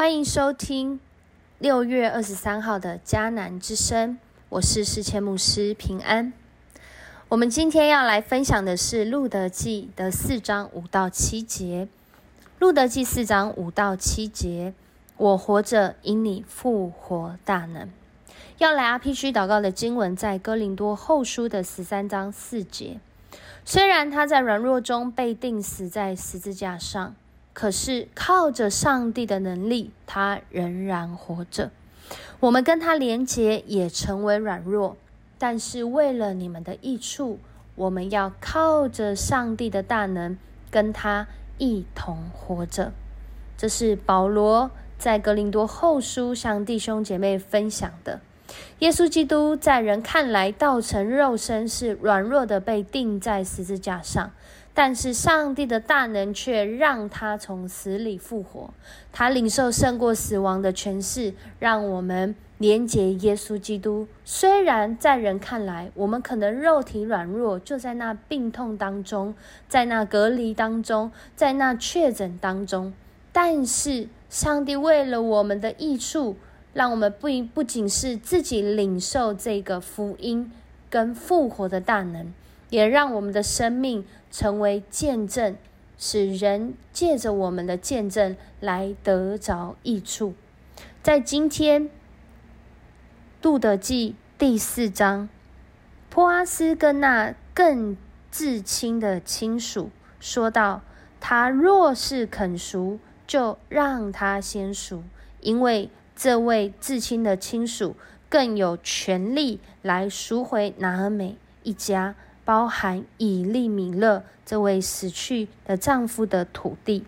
欢迎收听六月二十三号的迦南之声，我是世谦牧师平安。我们今天要来分享的是《路德记》的四章五到七节，《路德记》四章五到七节，我活着因你复活大能。要来 RPG 祷告的经文在哥林多后书的十三章四节。虽然他在软弱中被钉死在十字架上。可是靠着上帝的能力，他仍然活着。我们跟他连结，也成为软弱。但是为了你们的益处，我们要靠着上帝的大能，跟他一同活着。这是保罗在格林多后书向弟兄姐妹分享的。耶稣基督在人看来道成肉身，是软弱的，被钉在十字架上。但是上帝的大能却让他从死里复活，他领受胜过死亡的权势，让我们连接耶稣基督。虽然在人看来，我们可能肉体软弱，就在那病痛当中，在那隔离当中，在那确诊当中，但是上帝为了我们的益处，让我们不不仅是自己领受这个福音跟复活的大能。也让我们的生命成为见证，使人借着我们的见证来得着益处。在今天《杜德记》第四章，波阿斯跟那更至亲的亲属说道：“他若是肯赎，就让他先赎，因为这位至亲的亲属更有权利来赎回拿尔美一家。”包含以利米勒这位死去的丈夫的土地。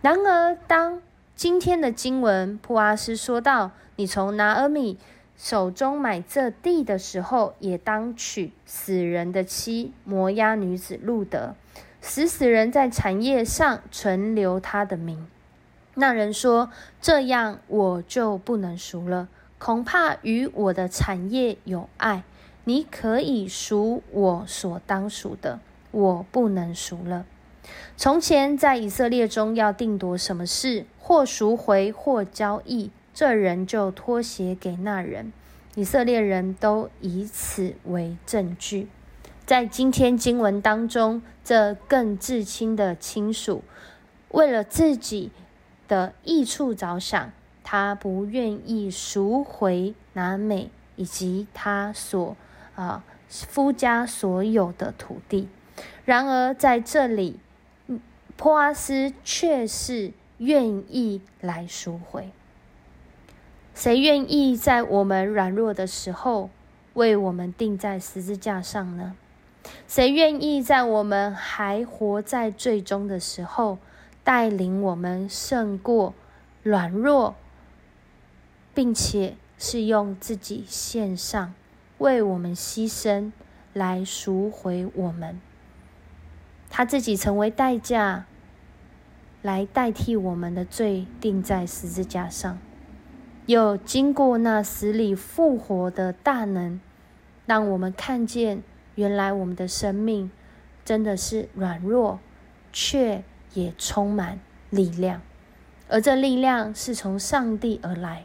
然而，当今天的经文普阿斯说到：“你从拿阿米手中买这地的时候，也当娶死人的妻摩押女子路德，使死人在产业上存留他的名。”那人说：“这样我就不能赎了，恐怕与我的产业有碍。”你可以赎我所当赎的，我不能赎了。从前在以色列中要定夺什么事，或赎回，或交易，这人就脱鞋给那人。以色列人都以此为证据。在今天经文当中，这更至亲的亲属，为了自己的益处着想，他不愿意赎回拿美以及他所。啊，夫家所有的土地。然而在这里，波阿斯却是愿意来赎回。谁愿意在我们软弱的时候为我们钉在十字架上呢？谁愿意在我们还活在最终的时候带领我们胜过软弱，并且是用自己献上？为我们牺牲，来赎回我们。他自己成为代价，来代替我们的罪，钉在十字架上。又经过那死里复活的大能，让我们看见，原来我们的生命真的是软弱，却也充满力量。而这力量是从上帝而来。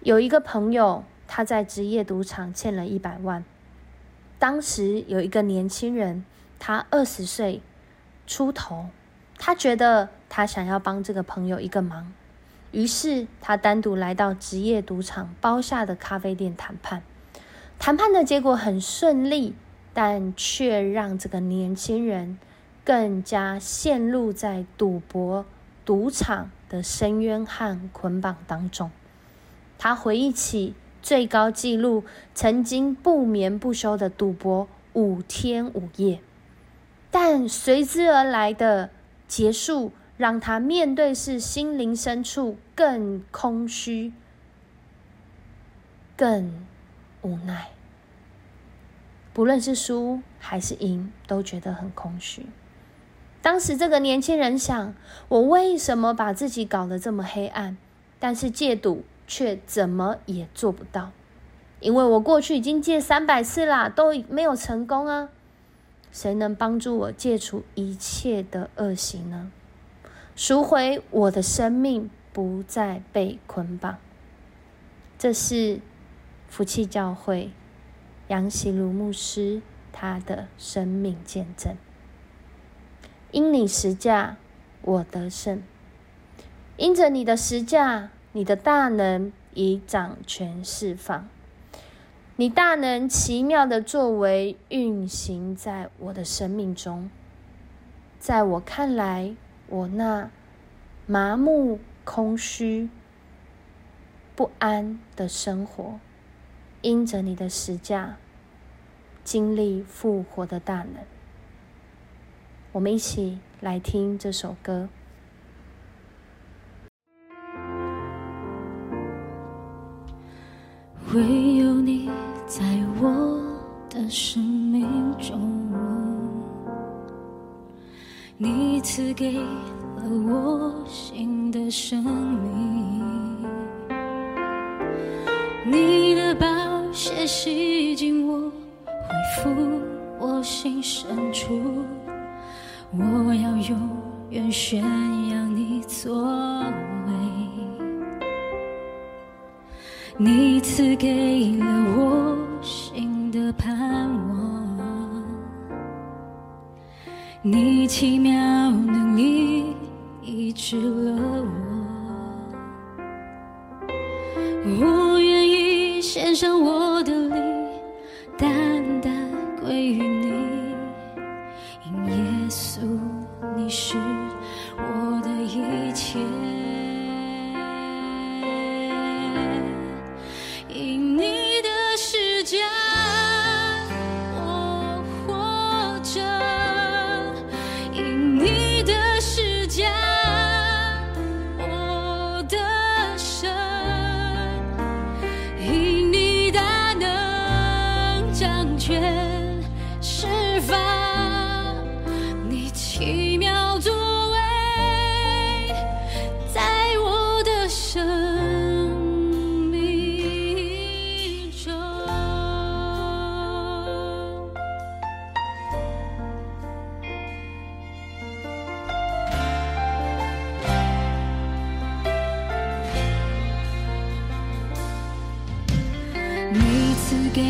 有一个朋友。他在职业赌场欠了一百万。当时有一个年轻人，他二十岁出头，他觉得他想要帮这个朋友一个忙，于是他单独来到职业赌场包下的咖啡店谈判。谈判的结果很顺利，但却让这个年轻人更加陷入在赌博、赌场的深渊和捆绑当中。他回忆起。最高纪录，曾经不眠不休的赌博五天五夜，但随之而来的结束，让他面对是心灵深处更空虚、更无奈。不论是输还是赢，都觉得很空虚。当时这个年轻人想：我为什么把自己搞得这么黑暗？但是戒赌。却怎么也做不到，因为我过去已经戒三百次啦，都没有成功啊！谁能帮助我戒除一切的恶行呢？赎回我的生命，不再被捆绑。这是福气教会杨喜如牧师他的生命见证。因你实价，我得胜；因着你的实价，你的大能已掌权释放。你大能奇妙的作为运行在我的生命中，在我看来，我那麻木、空虚、不安的生活，因着你的实价，经历复活的大能。我们一起来听这首歌。唯有你在我的生命中，你赐给了我新的生命，你的宝血洗净我，恢复我心深处，我要永远宣扬你作为。你赐给了我新的盼望，你奇妙能力医治了我，我愿意献上我掌权释放，你奇妙作为，在我的生命中。你赐给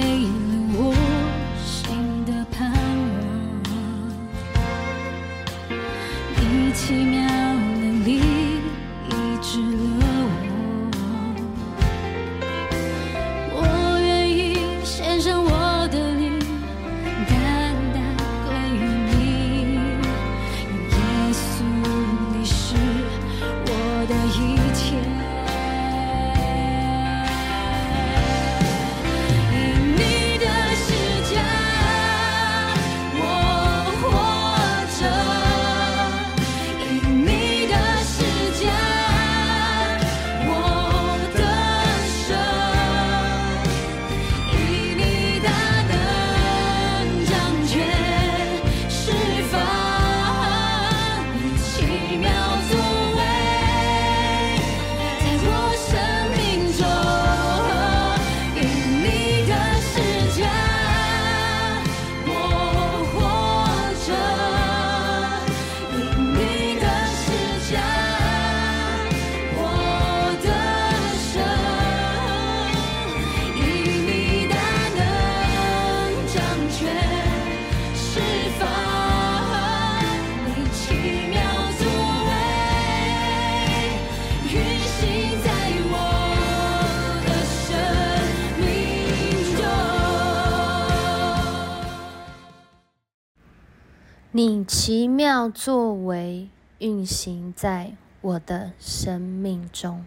你奇妙作为运行在我的生命中，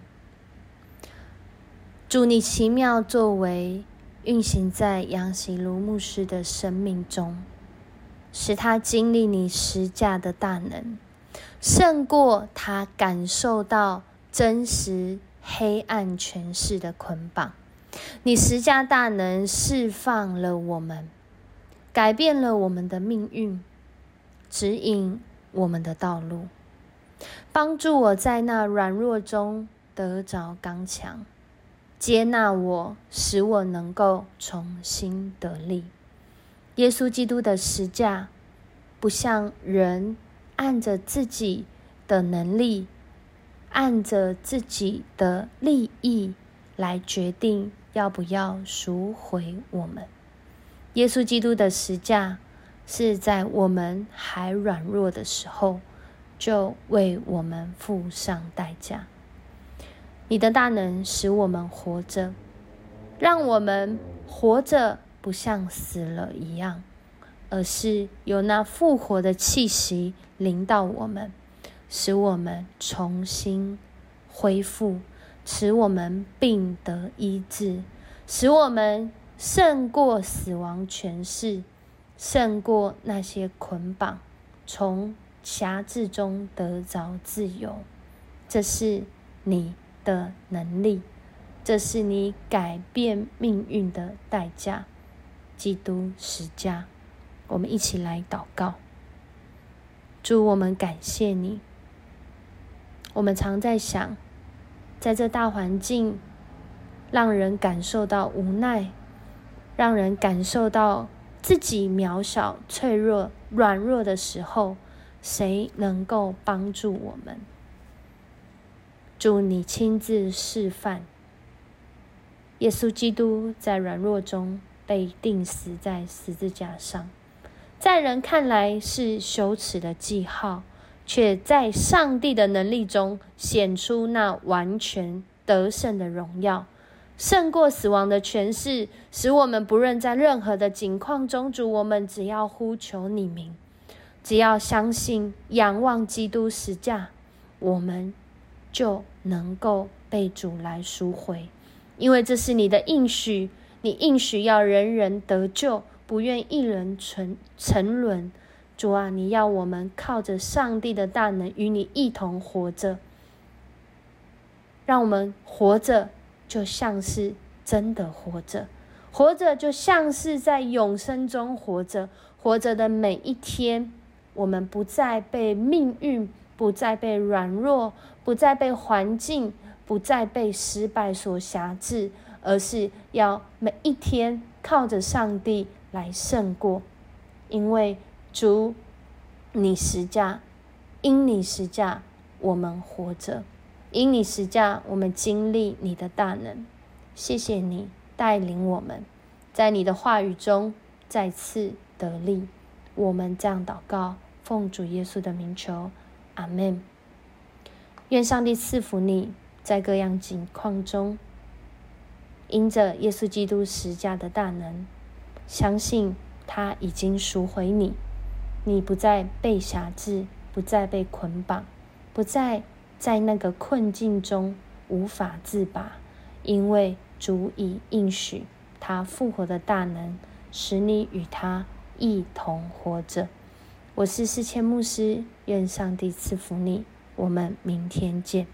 祝你奇妙作为运行在杨喜如牧师的生命中，使他经历你实价的大能，胜过他感受到真实黑暗权势的捆绑。你实价大能释放了我们，改变了我们的命运。指引我们的道路，帮助我在那软弱中得着刚强，接纳我，使我能够重新得力。耶稣基督的十架，不像人按着自己的能力，按着自己的利益来决定要不要赎回我们。耶稣基督的十架是在我们还软弱的时候，就为我们付上代价。你的大能使我们活着，让我们活着不像死了一样，而是有那复活的气息临到我们，使我们重新恢复，使我们病得医治，使我们胜过死亡权势，胜过那些捆绑，从辖制中得着自由。这是你。的能力，这是你改变命运的代价。基督十架，我们一起来祷告。主，我们感谢你。我们常在想，在这大环境让人感受到无奈，让人感受到自己渺小、脆弱、软弱的时候，谁能够帮助我们？祝你亲自示范，耶稣基督在软弱中被钉死在十字架上，在人看来是羞耻的记号，却在上帝的能力中显出那完全得胜的荣耀，胜过死亡的权势，使我们不论在任何的境况中，主我们只要呼求你名，只要相信仰望基督十架，我们。就能够被主来赎回，因为这是你的应许，你应许要人人得救，不愿一人沉沉沦。主啊，你要我们靠着上帝的大能与你一同活着，让我们活着就像是真的活着，活着就像是在永生中活着，活着的每一天，我们不再被命运。不再被软弱，不再被环境，不再被失败所辖制，而是要每一天靠着上帝来胜过。因为主，你实价，因你实价，我们活着；因你实价，我们经历你的大能。谢谢你带领我们，在你的话语中再次得力。我们这样祷告，奉主耶稣的名求。阿门。愿上帝赐福你，在各样境况中，因着耶稣基督十架的大能，相信他已经赎回你，你不再被辖制，不再被捆绑，不再在那个困境中无法自拔，因为足以应许他复活的大能，使你与他一同活着。我是四千牧师，愿上帝赐福你。我们明天见。